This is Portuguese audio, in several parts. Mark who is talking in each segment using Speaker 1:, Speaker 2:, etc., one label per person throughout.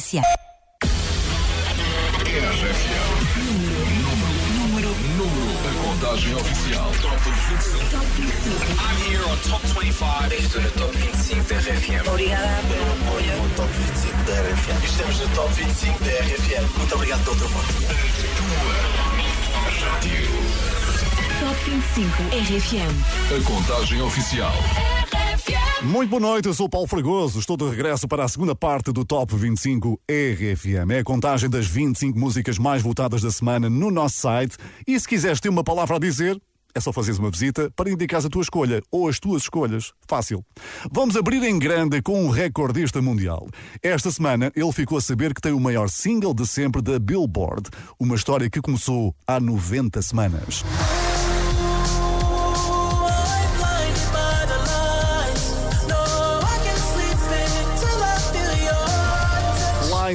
Speaker 1: SA.
Speaker 2: Número, número, a contagem oficial. Top 25. Top 25. I'm here on Top 25. Estou no Top 25 da RFM.
Speaker 3: Obrigada pelo apoio.
Speaker 4: no Top 25 da RFM. Estamos no Top 25 da RFM. Muito obrigado pelo teu voto.
Speaker 1: Top 25 RFM.
Speaker 2: A contagem oficial.
Speaker 5: Muito boa noite, eu sou o Paulo Fragoso. Estou de regresso para a segunda parte do Top 25 RFM. É a contagem das 25 músicas mais votadas da semana no nosso site. E se quiseres ter uma palavra a dizer, é só fazeres uma visita para indicares a tua escolha ou as tuas escolhas. Fácil. Vamos abrir em grande com um recordista mundial. Esta semana ele ficou a saber que tem o maior single de sempre da Billboard. Uma história que começou há 90 semanas.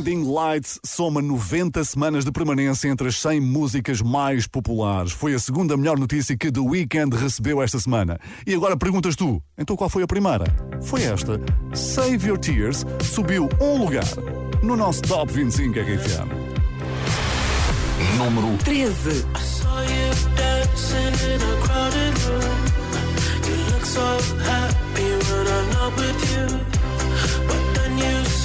Speaker 5: Blinding Lights soma 90 semanas de permanência entre as 100 músicas mais populares. Foi a segunda melhor notícia que The Weeknd recebeu esta semana. E agora perguntas tu, então qual foi a primeira? Foi esta. Save Your Tears subiu um lugar no nosso Top 25 RFM.
Speaker 2: Número
Speaker 1: 13.
Speaker 6: saw you dancing in a crowded room. You look so happy when I'm not with you. But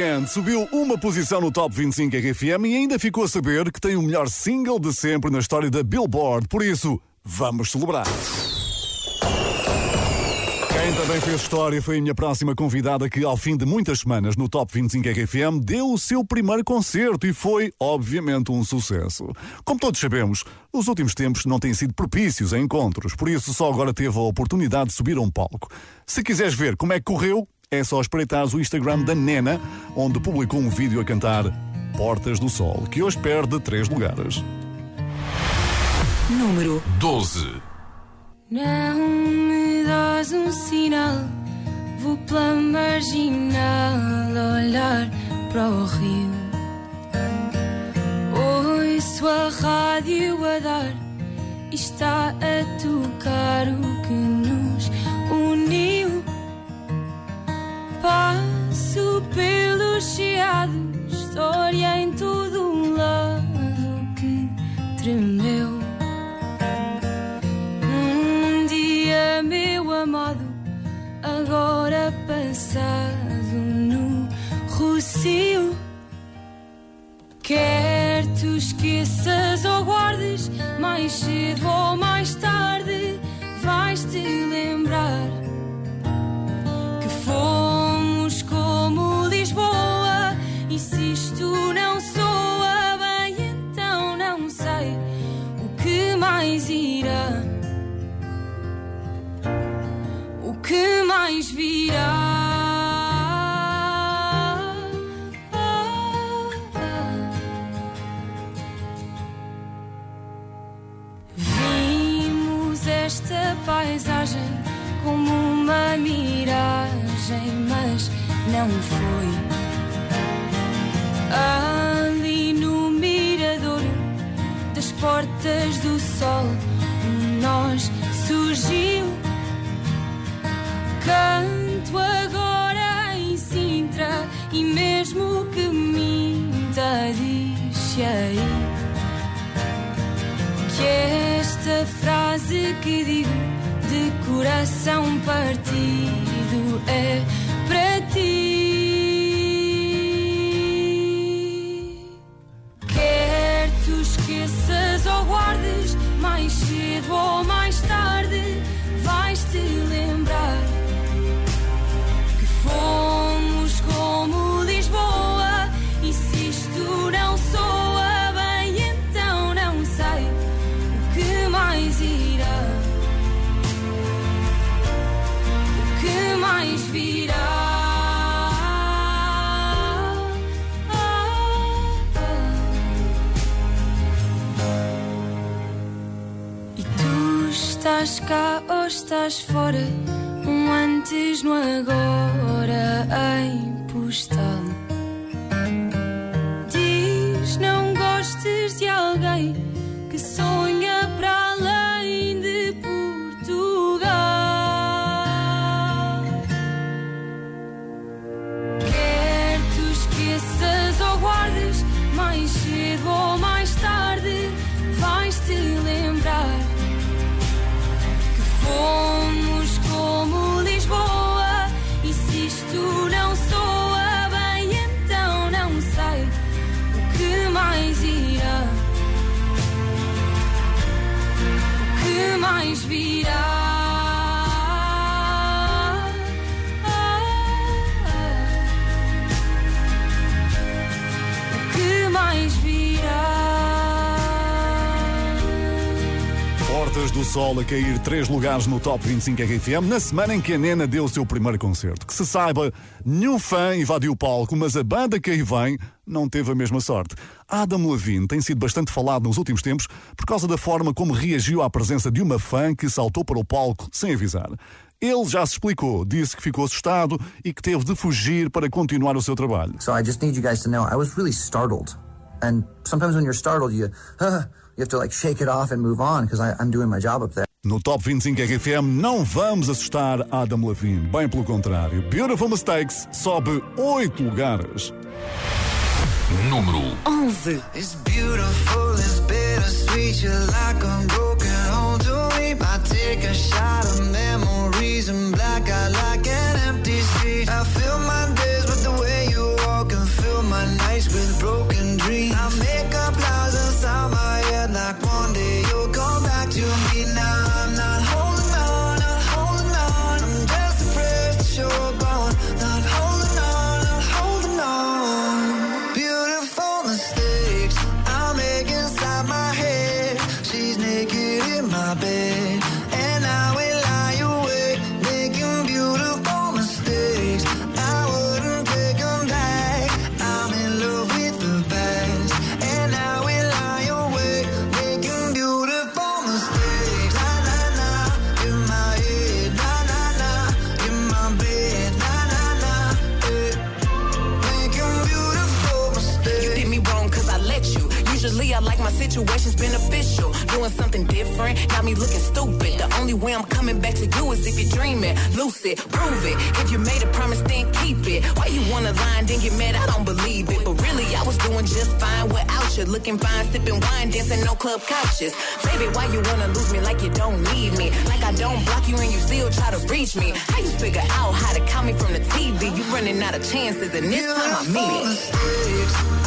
Speaker 5: The Weeknd. Subiu uma posição no Top 25 RFM e ainda ficou a saber que tem o melhor single de sempre na história da Billboard. Por isso, vamos celebrar. Quem também fez história foi a minha próxima convidada que, ao fim de muitas semanas no Top 25 RFM, deu o seu primeiro concerto e foi, obviamente, um sucesso. Como todos sabemos, os últimos tempos não têm sido propícios a encontros, por isso só agora teve a oportunidade de subir a um palco. Se quiseres ver como é que correu, é só espreitar o Instagram da Nena, onde publicou um vídeo a cantar Portas do Sol, que hoje perde três lugares.
Speaker 1: Número
Speaker 2: 12.
Speaker 3: Não me dás um sinal, vou pela marginal olhar para o rio. Ouço a rádio a dar está a tocar o que nos uniu. Passo pelos chiados, história em todo um lado que tremeu. Um dia, meu amado, agora passado no Rocio. Quer tu esqueças ou guardes, mais cedo ou mais tarde vais-te lembrar isto não soa bem, então não sei o que mais irá. O que mais virá? Vimos esta paisagem como uma miragem, mas não foi. Ali no mirador das portas do sol, um nós surgiu. Canto agora em Sintra e mesmo que minta, diz aí que esta frase que digo de coração partido é cá ou estás fora? Um antes no agora em postal. Diz não gostes de alguém mais
Speaker 5: Portas do Sol a cair três lugares no Top 25 RFM na semana em que a Nena deu o seu primeiro concerto. Que se saiba, nenhum fã invadiu o palco, mas a banda que aí vem não teve a mesma sorte. Adam Levine tem sido bastante falado nos últimos tempos por causa da forma como reagiu à presença de uma fã que saltou para o palco sem avisar. Ele já se explicou, disse que ficou assustado e que teve de fugir para continuar o seu trabalho.
Speaker 7: So I just need you guys to know I was really startled. And sometimes when you're startled, you you have to like shake it off and move on because I'm doing my job up there.
Speaker 5: No Top 25 RFM não vamos assustar Adam Levine, bem pelo contrário. Beautiful Mistakes sobe oito lugares.
Speaker 2: Número
Speaker 1: 11.
Speaker 8: It's beautiful, it's bittersweet. You're like a broken home to me. I take a shot of memories
Speaker 9: club couches. Baby, why you wanna lose me like you don't need me? Like I don't block you and you still try to reach me. How you figure out how to call me from the TV? You running out of chances, and this time I mean it.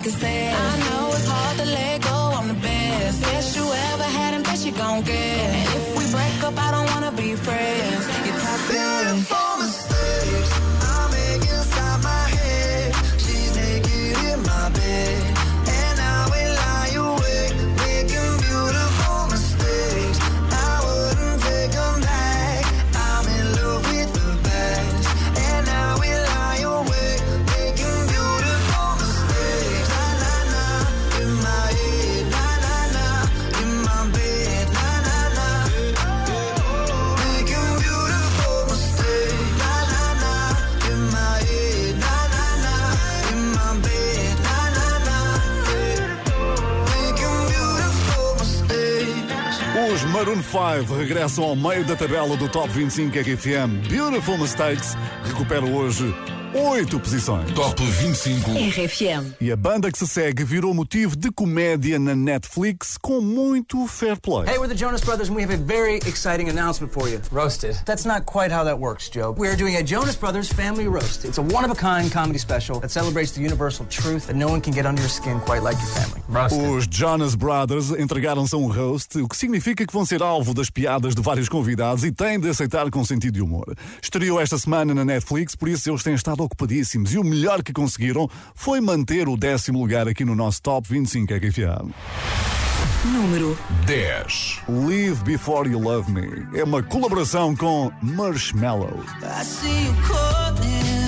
Speaker 10: I
Speaker 9: know it's hard to let go, I'm the best. Best you ever had and best you gon' get. And if we break up, I don't wanna be friends.
Speaker 5: 5 regressam ao meio da tabela do Top 25 RFM. Beautiful Mistakes recupera hoje oito posições.
Speaker 2: Top 25.
Speaker 1: RFM.
Speaker 5: E a banda que se segue virou motivo de comédia na Netflix com muito fair play.
Speaker 11: Hey, we're the Jonas Brothers, and we have a very exciting announcement for you. Roasted. That's not quite how that works, Joe. We're doing a Jonas Brothers family roast. It's a one of a kind comedy special that celebrates the universal truth that no one can get under your skin quite like your family. Roasted.
Speaker 5: Os Jonas Brothers entregaram-se a um roast, o que significa que vão ser alvo das piadas de vários convidados e têm de aceitar com sentido de humor. Estreou esta semana na Netflix, por isso eles têm estado ocupadíssimos e o melhor que conseguiram foi manter o décimo lugar aqui no nosso Top 25 RFM.
Speaker 1: Número
Speaker 2: 10.
Speaker 5: Live Before You Love Me é uma colaboração com Marshmallow.
Speaker 10: I see you calling.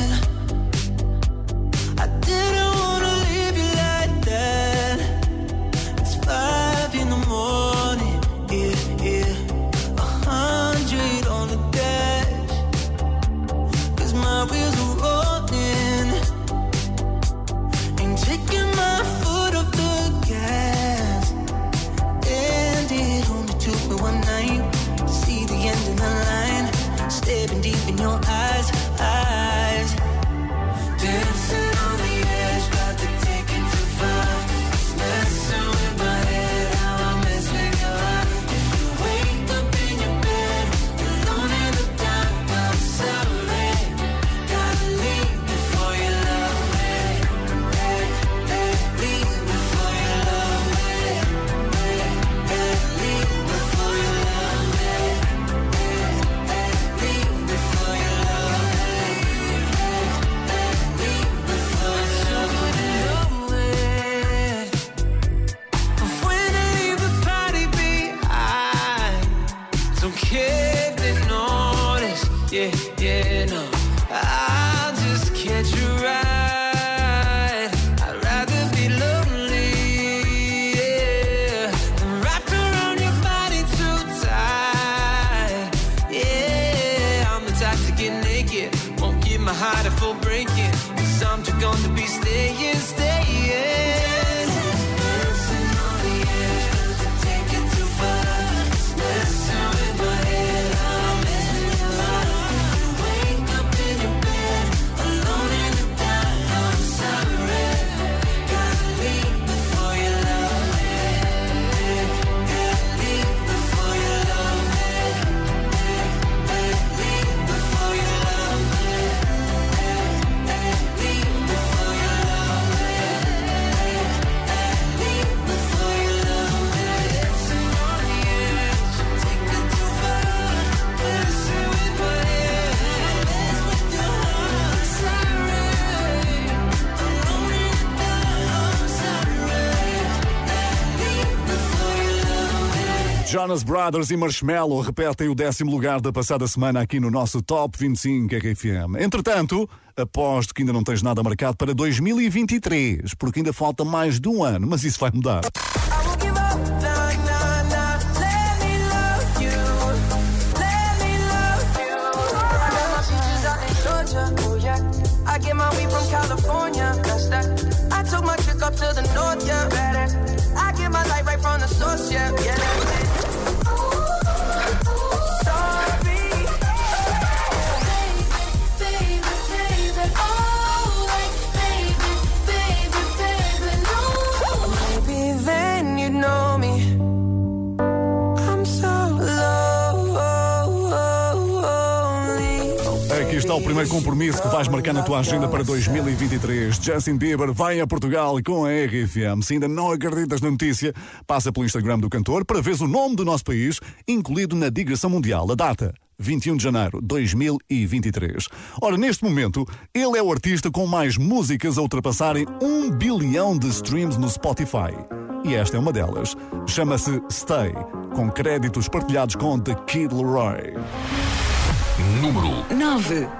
Speaker 5: Jonas Brothers e Marshmallow repetem o décimo lugar da passada semana aqui no nosso Top 25 RFM. Entretanto, aposto que ainda não tens nada marcado para 2023, porque ainda falta mais de um ano, mas isso vai mudar. O primeiro compromisso que vais marcar na tua agenda para 2023. Justin Bieber vai a Portugal com a RFM. Se ainda não acreditas na notícia, passa pelo Instagram do cantor para ver o nome do nosso país incluído na digressão mundial. A data. 21 de janeiro de 2023. Ora, neste momento, ele é o artista com mais músicas a ultrapassarem um bilhão de streams no Spotify. E esta é uma delas. Chama-se Stay, com créditos partilhados com The Kid Leroy.
Speaker 2: Número
Speaker 1: 9.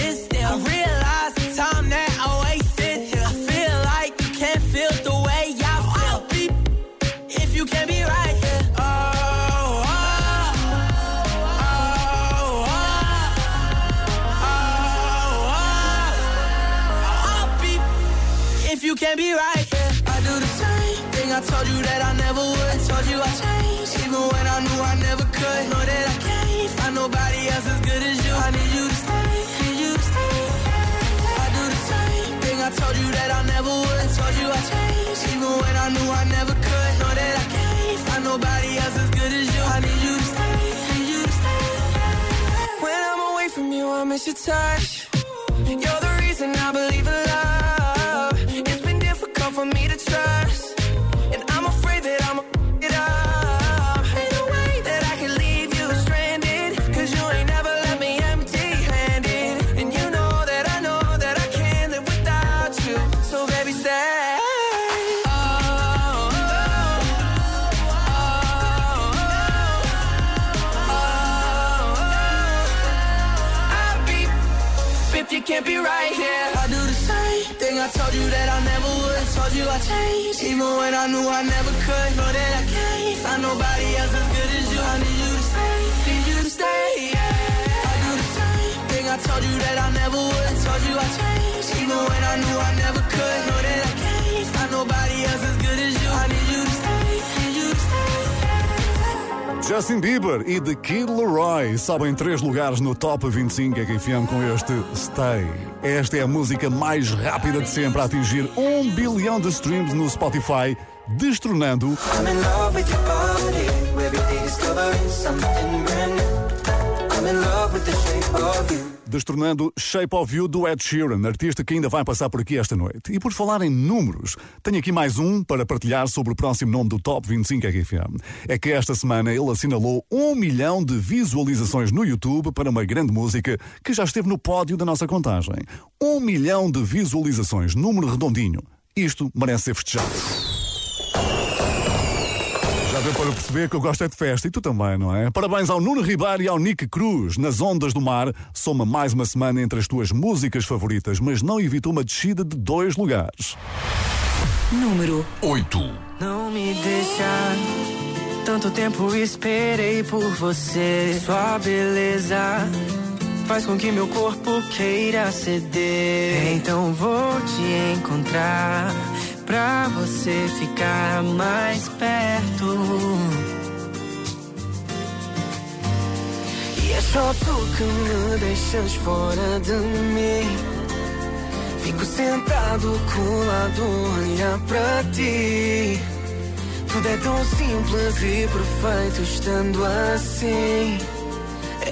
Speaker 10: nobody else as good as you. I need you to stay, need you to stay. When I'm away from you, I miss your touch. You're the reason I believe in love. That I never would. Told you I changed, even when I knew I never could. Know that I can't find nobody else as good as you. I need you to stay, need you to stay.
Speaker 5: Justin Bieber e The Kid Leroy sobem três lugares no Top 25 RFM com este Stay. Esta é a música mais rápida de sempre a atingir um bilhão de streams no Spotify, destronando
Speaker 8: I'm
Speaker 5: destronando Shape of You do Ed Sheeran, artista que ainda vai passar por aqui esta noite. E por falar em números, tenho aqui mais um para partilhar sobre o próximo nome do Top 25 RFM. É que esta semana ele assinalou um milhão de visualizações no YouTube para uma grande música que já esteve no pódio da nossa contagem. Um milhão de visualizações, número redondinho. Isto merece ser festejado. Deu para perceber que eu gosto é de festa e tu também, não é? Parabéns ao Nuno Ribeiro e ao Nick Cruz. Nas Ondas do Mar, soma mais uma semana entre as tuas músicas favoritas, mas não evitou uma descida de dois lugares.
Speaker 1: Número
Speaker 2: 8.
Speaker 10: Não me deixa. Tanto tempo esperei por você. Sua beleza faz com que meu corpo queira ceder. Então vou te encontrar pra você ficar mais perto. E é só tu que me deixas fora de mim. Fico sentado colado, olhar pra ti. Tudo é tão simples e perfeito estando assim.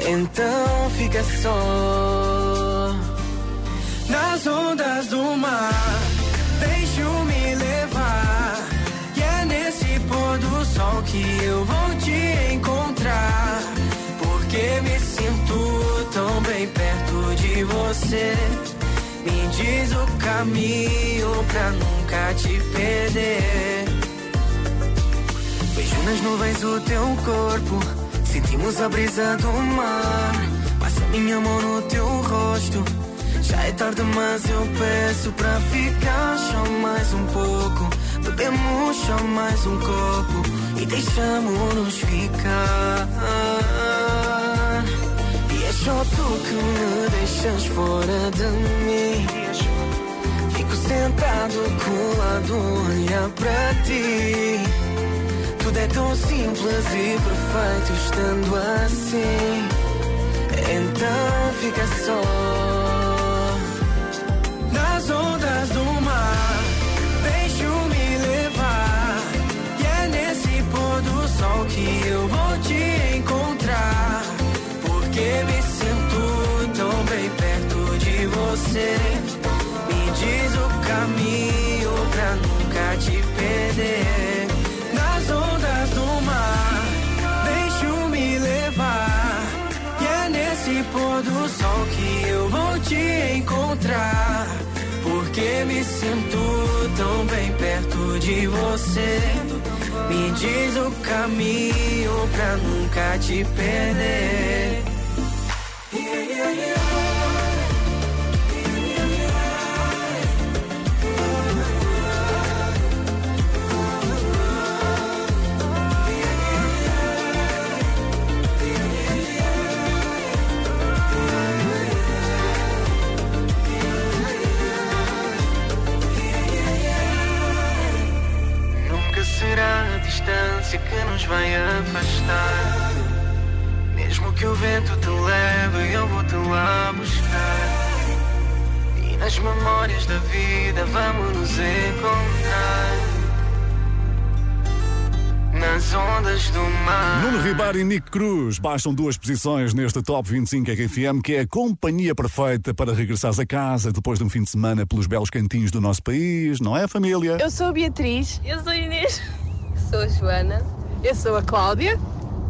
Speaker 10: Então fica só nas ondas do mar. pôr do sol que eu vou te encontrar. Porque me sinto tão bem perto de você. Me diz o caminho pra nunca te perder. Vejo nas nuvens o teu corpo. Sentimos a brisa do mar. Passa minha mão no teu rosto. Já é tarde, mas eu peço pra ficar só mais um pouco Bebemos só mais um copo e deixamos-nos ficar. E é só tu que me deixas fora de mim. Fico sentado colado, olhar pra ti. Tudo é tão simples e perfeito estando assim. Então fica só de você. Me diz o caminho pra nunca te perder. Nos vai afastar. Mesmo que o vento te leve, eu vou te lá buscar. E nas memórias da vida vamos nos encontrar. Nas ondas do mar.
Speaker 5: Nuno Ribeiro e Nick Cruz baixam duas posições neste Top 25 RFM, que é a companhia perfeita para regressares a casa depois de um fim de semana pelos belos cantinhos do nosso país, não é, família?
Speaker 12: Eu sou a Beatriz. Eu sou a Inês. Sou a Joana. Eu sou a Cláudia.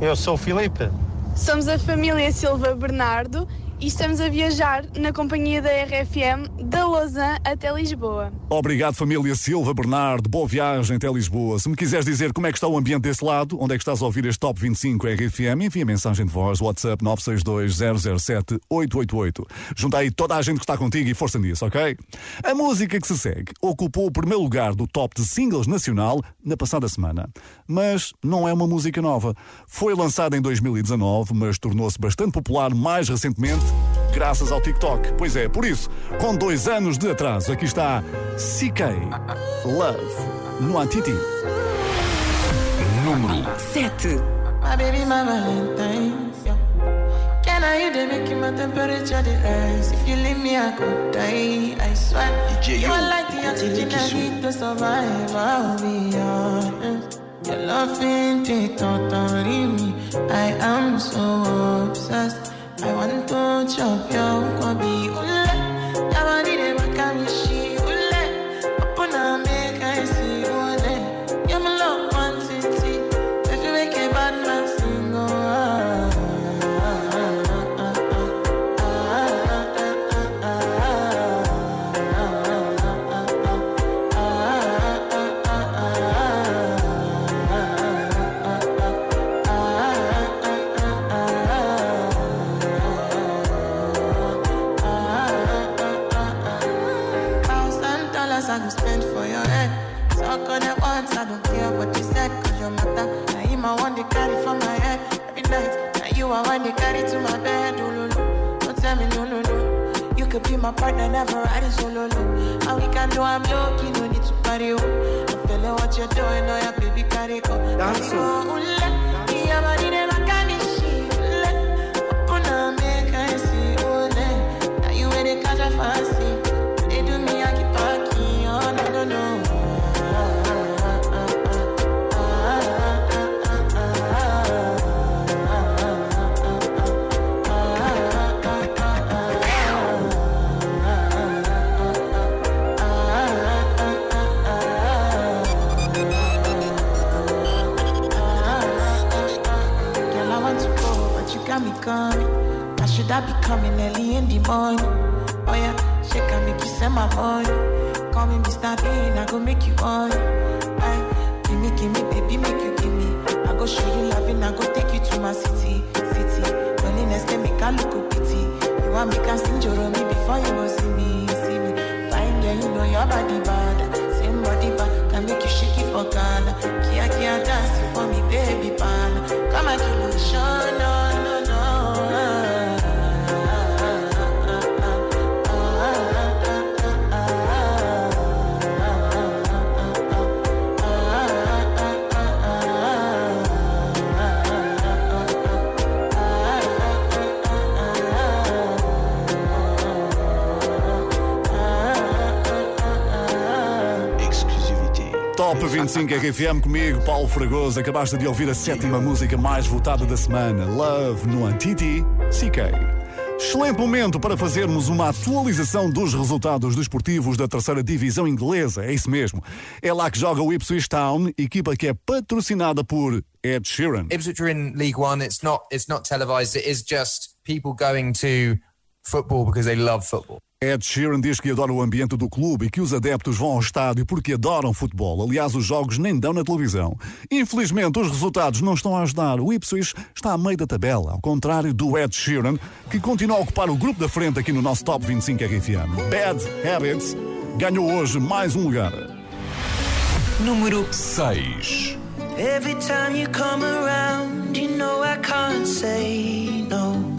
Speaker 13: Eu sou o Filipe.
Speaker 12: Somos a família Silva Bernardo e estamos a viajar na companhia da RFM da Lausanne até Lisboa.
Speaker 5: Obrigado, família Silva Bernardo. Boa viagem até Lisboa. Se me quiseres dizer como é que está o ambiente desse lado, onde é que estás a ouvir este Top 25 RFM, envia mensagem de voz, WhatsApp 962-007-888. Junta aí toda a gente que está contigo e força nisso, ok? A música que se segue ocupou o primeiro lugar do top de singles nacional na passada semana. Mas não é uma música nova. Foi lançada em 2019, mas tornou-se bastante popular mais recentemente graças ao TikTok. Pois é, por isso, com dois anos de atraso, aqui está CK Love no Antiti.
Speaker 2: Número
Speaker 3: 7.
Speaker 14: My baby, my Valentine. Yeah. Can I you they make my temperature the rise? If you leave me, I could die. I swear.
Speaker 4: DJ,
Speaker 14: you
Speaker 4: yo.
Speaker 14: are like the oxygen I need to survive. I'll be honest. Your love ain't it totally me. I am so obsessed. I want to chop your kwabi. Ule, yabani de makamishi. Matter. Now him I want to carry for my head every night. Now you I want to carry to my bed. Oh, no, no. Don't tell me no, no, no. You could be my partner, never ride it solo. No. And we can do I'm low-key, no need to party. Oh. I'm feeling what you're doing, oh yeah, baby, carry go.
Speaker 13: Dance,
Speaker 14: oh. oh, oh, Carry go, I should I be coming early in the morning? Oh, spend my money. Call me Mr. Bean, I go make you on. Aye, gimme, gimme, baby, make you gimme. I go show you loving, I go take you to my city, city. Loneliness can make I look a pity. You want me can sing me before you go see me, see me. Fine girl, you know your body bad. Same body bad, can make you shake it for Ghana. Kia kia dance for me, baby pan. Come and give me show, no,
Speaker 5: Top 25 RFM comigo, Paulo Fragoso. Acabaste de ouvir a sétima música mais votada da semana, Love no Antiti CK. Excelente momento para fazermos uma atualização dos resultados desportivos da terceira divisão inglesa. É isso mesmo. É lá que joga o Ipswich Town, equipa que é patrocinada por Ed Sheeran.
Speaker 13: Ipswich are in League One. It's not. It's not televised. It is just people going to football because they love football.
Speaker 5: Ed Sheeran diz que adora o ambiente do clube e que os adeptos vão ao estádio porque adoram futebol. Aliás, os jogos nem dão na televisão. Infelizmente, os resultados não estão a ajudar. O Ipswich está a meio da tabela, ao contrário do Ed Sheeran, que continua a ocupar o grupo da frente aqui no nosso Top 25 RFM. Bad Habits ganhou hoje mais um lugar.
Speaker 1: Número
Speaker 5: 6.
Speaker 6: Every time you come around, you know I can't say no.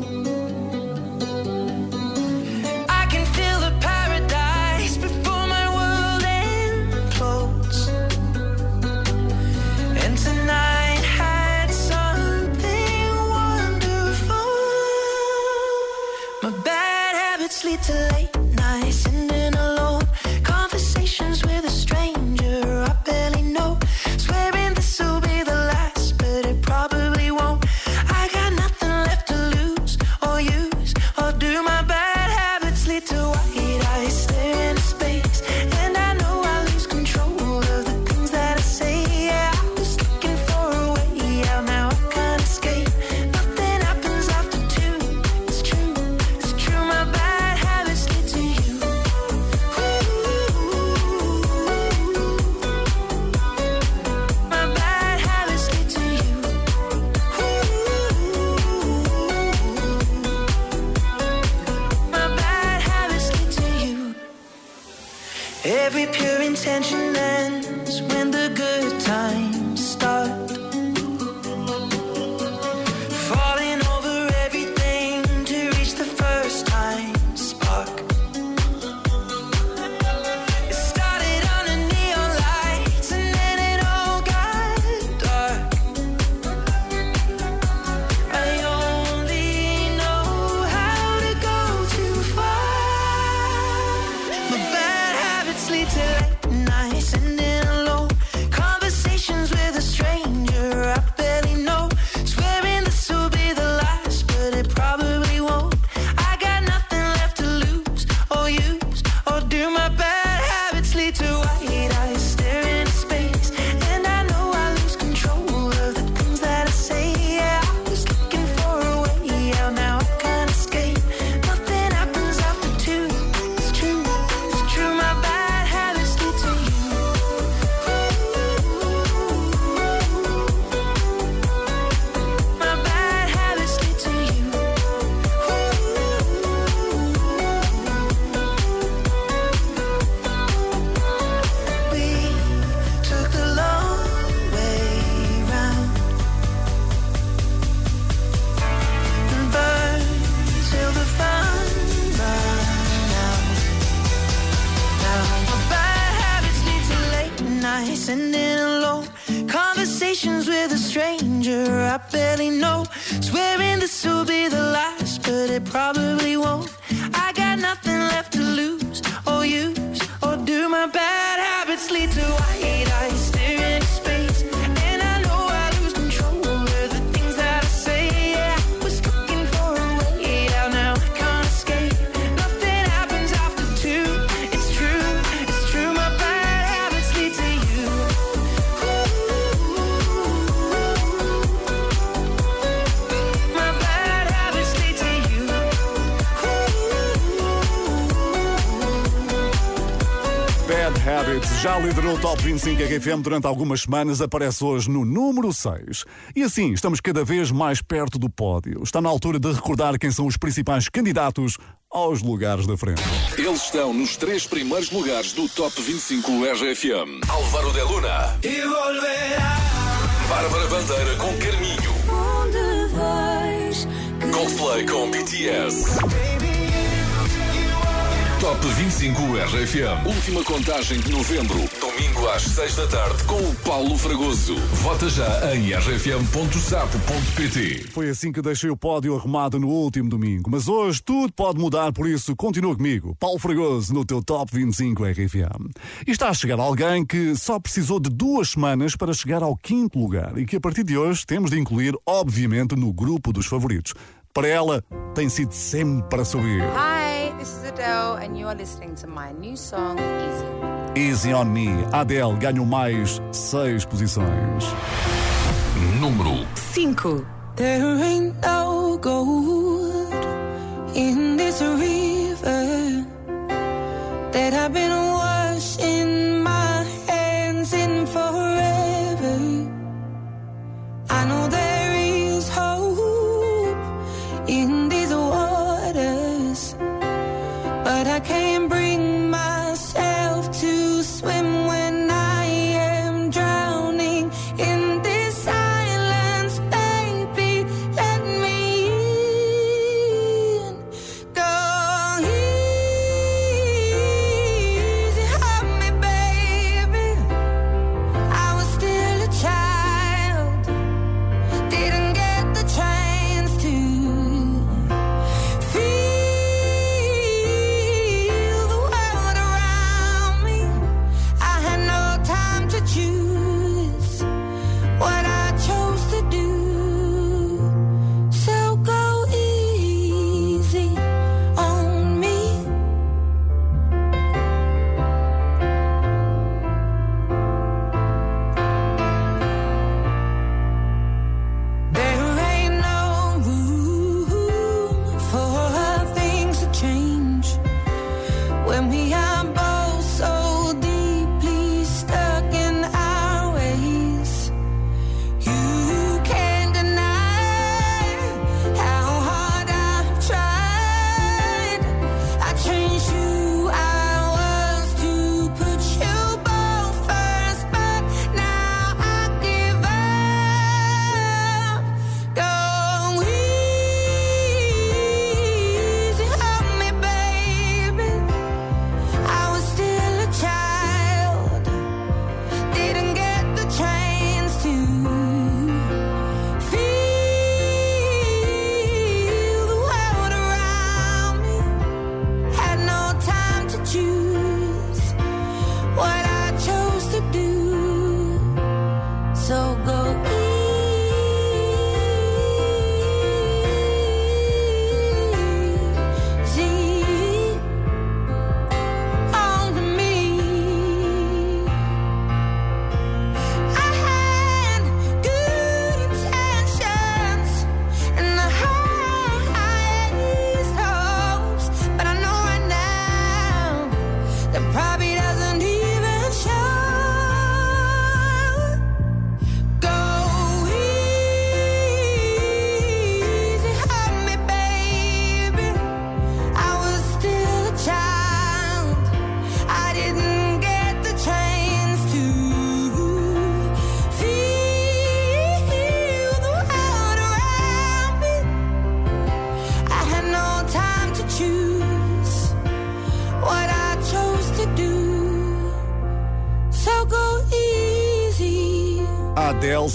Speaker 5: 105 RFM durante algumas semanas aparece hoje no número 6. E assim estamos cada vez mais perto do pódio. Está na altura de recordar quem são os principais candidatos aos lugares da frente.
Speaker 2: Eles estão nos três primeiros lugares do Top 25 RFM. Álvaro de Luna.
Speaker 10: E.
Speaker 2: Bárbara Bandeira com Carminho.
Speaker 3: Onde vais?
Speaker 2: Coldplay com BTS. Top 25 RFM. Última contagem de novembro. Domingo às 6 da tarde com o Paulo Fragoso. Vota já em rfm.sapo.pt.
Speaker 5: Foi assim que deixei o pódio arrumado no último domingo. Mas hoje tudo pode mudar, por isso continua comigo. Paulo Fragoso no teu Top 25 RFM. E está a chegar alguém que só precisou de duas semanas para chegar ao quinto lugar e que a partir de hoje temos de incluir, obviamente, no grupo dos favoritos. Para ela, tem sido sempre para subir.
Speaker 15: Hi, this is Adele, and you are listening to my new song, Easy.
Speaker 5: Easy on Me. Adele ganhou mais seis posições.
Speaker 2: Número
Speaker 3: 5.
Speaker 14: There ain't no gold in this river that I've been washing my hands in forever. I know there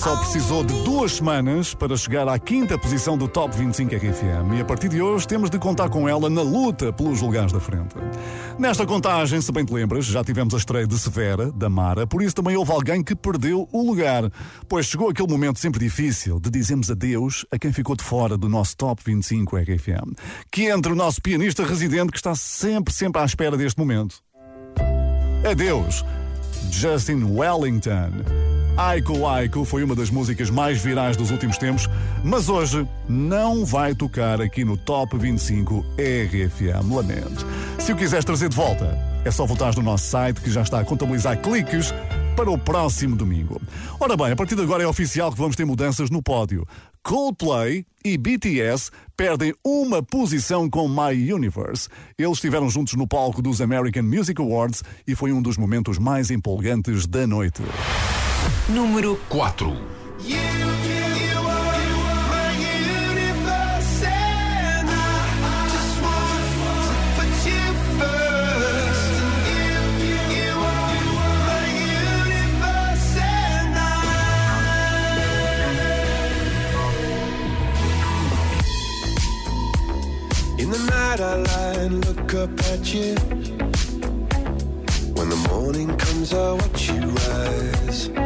Speaker 5: só precisou de duas semanas para chegar à quinta posição do Top 25 RFM e a partir de hoje temos de contar com ela na luta pelos lugares da frente. Nesta contagem, se bem te lembras, já tivemos a estreia de Severa, da Mara, por isso também houve alguém que perdeu o lugar, pois chegou aquele momento sempre difícil de dizermos adeus a quem ficou de fora do nosso Top 25 RFM, que entre o nosso pianista residente que está sempre, sempre à espera deste momento. Adeus, Justin Wellington. Aiko Aiko foi uma das músicas mais virais dos últimos tempos, mas hoje não vai tocar aqui no Top 25 RFM. Lamento. Se o quiseres trazer de volta, É só votar no nosso site que já está a contabilizar cliques para o próximo domingo. Ora bem, a partir de agora é oficial que vamos ter mudanças no pódio. Coldplay e BTS perdem uma posição com My Universe. Eles estiveram juntos no palco dos American Music Awards e foi um dos momentos mais empolgantes da noite.
Speaker 1: Número
Speaker 2: 4.
Speaker 16: In the night I lie and look up at you. When the morning comes, I watch you rise.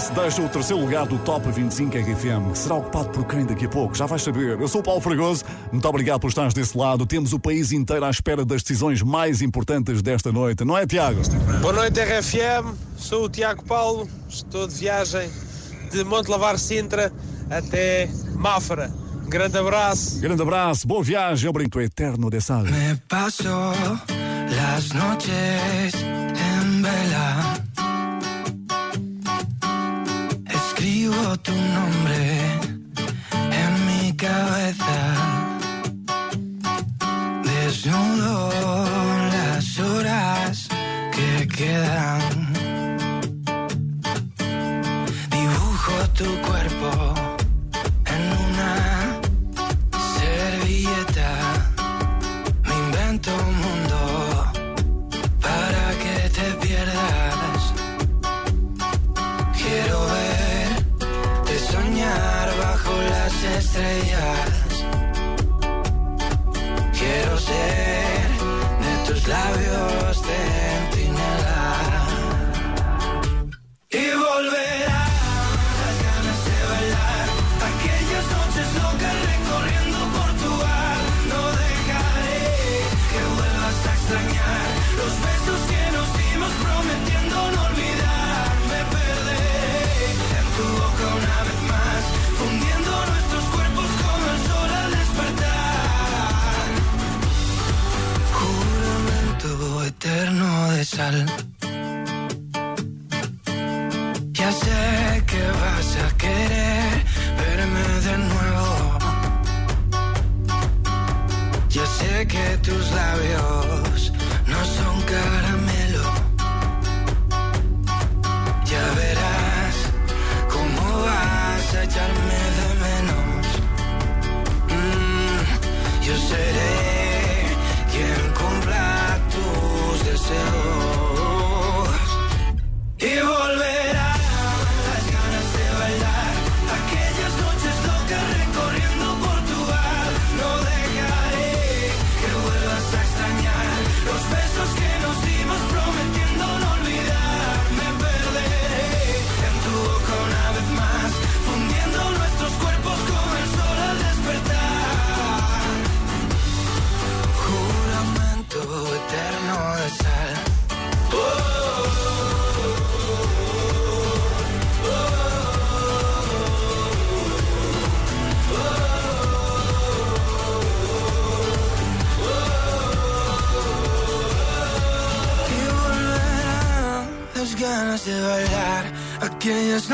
Speaker 5: BTS deixam o terceiro lugar do Top 25 RFM, que será ocupado por quem daqui a pouco? Já vais saber. Eu sou o Paulo Fragoso, muito obrigado por estares desse lado. Temos o país inteiro à espera das decisões mais importantes desta noite, não é, Tiago?
Speaker 17: Boa noite, RFM. Sou o Tiago Paulo. Estou de viagem de Montelavar Sintra até Mafra. Grande abraço.
Speaker 5: Grande abraço, boa viagem ao Brinco Eterno de Sal.
Speaker 10: Me paso las noches en vela.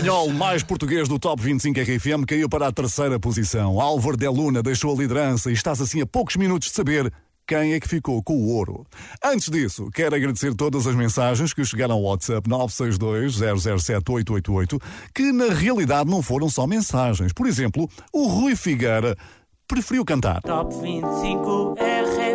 Speaker 5: espanhol mais português do Top 25 RFM caiu para a terceira posição. Álvaro de Luna deixou a liderança e estás assim a poucos minutos de saber quem é que ficou com o ouro. Antes disso, quero agradecer todas as mensagens que chegaram ao WhatsApp 962-007-888, que na realidade não foram só mensagens. Por exemplo, o Rui Figueira preferiu cantar.
Speaker 6: Top 25 RFM,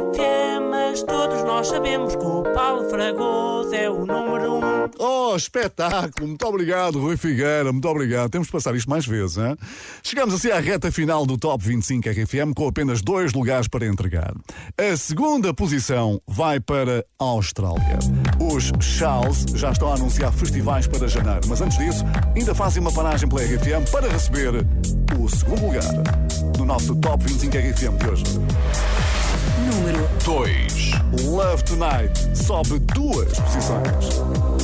Speaker 6: mas todos nós sabemos que o Paulo Fragoso é o número 1.
Speaker 5: Oh, espetáculo! Muito obrigado, Rui Figueira, muito obrigado. Temos de passar isto mais vezes, hein? Chegamos assim à reta final do Top 25 RFM com apenas dois lugares para entregar. A segunda posição vai para a Austrália. Os Charles já estão a anunciar festivais para janeiro, mas antes disso, ainda fazem uma paragem pela RFM para receber o segundo lugar do nosso Top 25 RFM de hoje.
Speaker 1: Número
Speaker 5: 2 Love Tonight sobe duas posições.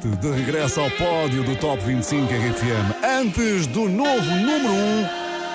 Speaker 5: Tonight, de regresso ao pódio do Top 25 RFM. Antes do novo número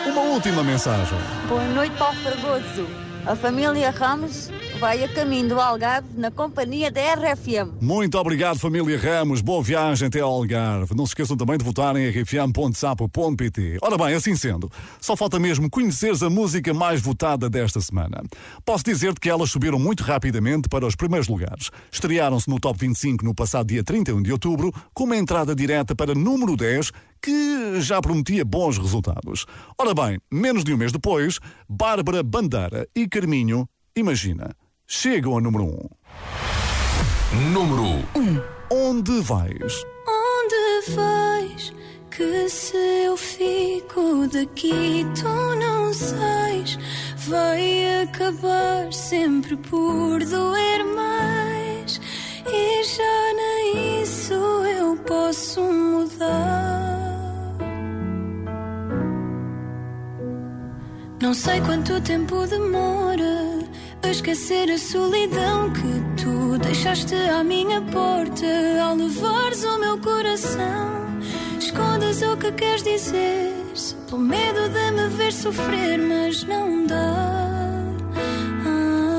Speaker 5: 1, uma última mensagem.
Speaker 18: Boa noite, Paulo Fragoso. A família Ramos vai a caminho do Algarve na companhia da RFM.
Speaker 5: Muito obrigado, família Ramos. Boa viagem até Algarve. Não se esqueçam também de votar em rfm.sapo.pt. Ora bem, assim sendo, só falta mesmo conheceres a música mais votada desta semana. Posso dizer-te que elas subiram muito rapidamente para os primeiros lugares. Estrearam-se no Top 25 no passado dia 31 de outubro, com uma entrada direta para número 10, que já prometia bons resultados. Ora bem, menos de um mês depois, Bárbara Bandeira e Carminho, imagina, chegam ao número 1.
Speaker 2: Número
Speaker 5: 1. Onde vais?
Speaker 3: Onde vais? Que se eu fico daqui, tu não sais. Vai acabar sempre por doer mais. E já nem isso eu posso mudar. Não sei quanto tempo demora a esquecer a solidão que tu deixaste à minha porta ao levares o meu coração. Escondas o que queres dizer, só pelo medo de me ver sofrer, mas não dá. Ai,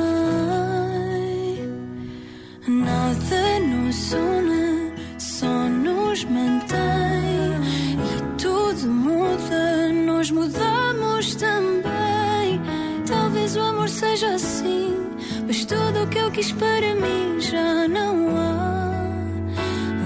Speaker 3: nada nos une, só nos mantém. E tudo muda, nós mudamos seja assim, mas tudo o que eu quis para mim já não há.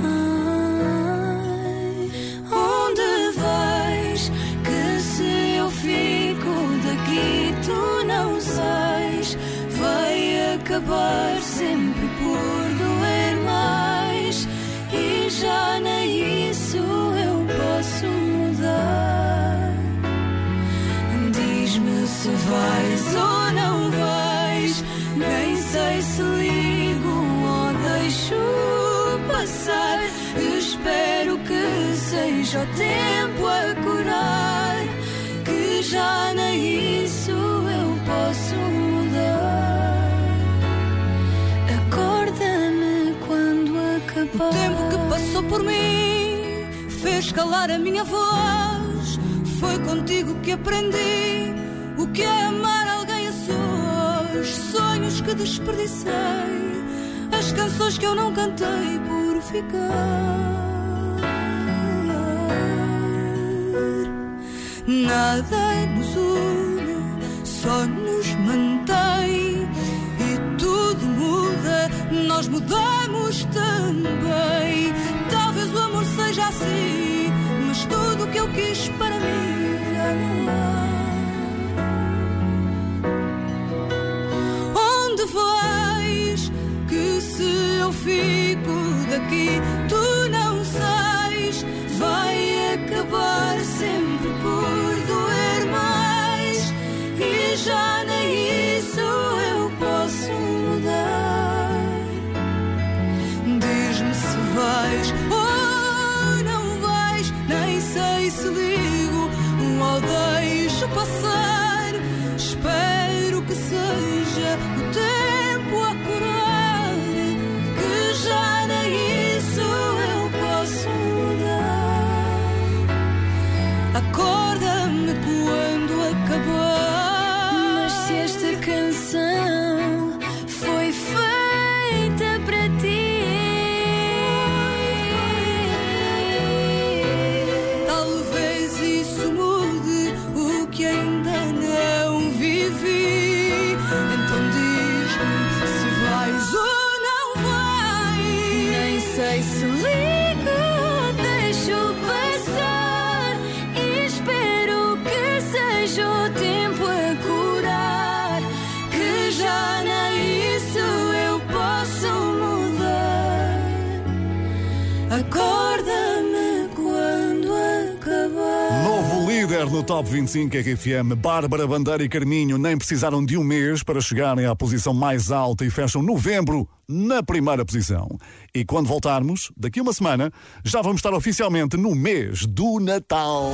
Speaker 3: Ai, onde vais? Que se eu fico daqui, tu não sais. Vai acabar sempre por doer mais. E já nem isso eu posso mudar. Diz-me se vais seja o tempo a curar. Que já nem isso eu posso mudar. Acorda-me quando acabar.
Speaker 19: O tempo que passou por mim fez calar a minha voz. Foi contigo que aprendi o que é amar alguém a sós. Sonhos que desperdicei, as canções que eu não cantei por ficar. Nada nos une, só nos mantém. E tudo muda, nós mudamos também. Talvez o amor seja assim, mas tudo o que eu quis para mim já não há. Onde vais? Que se eu fico
Speaker 5: Top 25 RFM, Bárbara Bandeira e Carminho nem precisaram de um mês para chegarem à posição mais alta e fecham novembro na primeira posição. E quando voltarmos, daqui a uma semana, já vamos estar oficialmente no mês do Natal.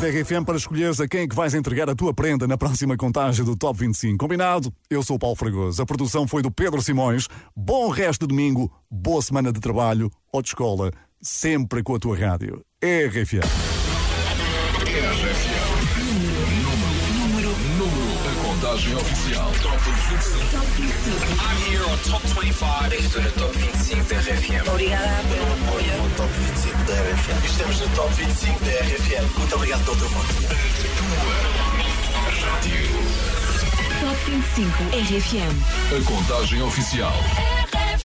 Speaker 5: Maravilha, passa Entra no site da RFM para escolheres a quem é que vais entregar a tua prenda na próxima contagem do Top 25. Combinado? Eu sou o Paulo Fragoso. A produção foi do Pedro Simões. Bom resto de domingo, boa semana de trabalho ou de escola, sempre com a tua rádio. RFM.
Speaker 2: Número, número, a contagem oficial. Top 25. I'm here on Top 25. Estou no Top 25 da RFM.
Speaker 4: Obrigada pelo apoio Top 25 RFM. Estamos no Top 25 da RFM. Muito obrigado pelo teu voto.
Speaker 1: Top 25 RFM.
Speaker 2: A contagem oficial.
Speaker 1: RFM.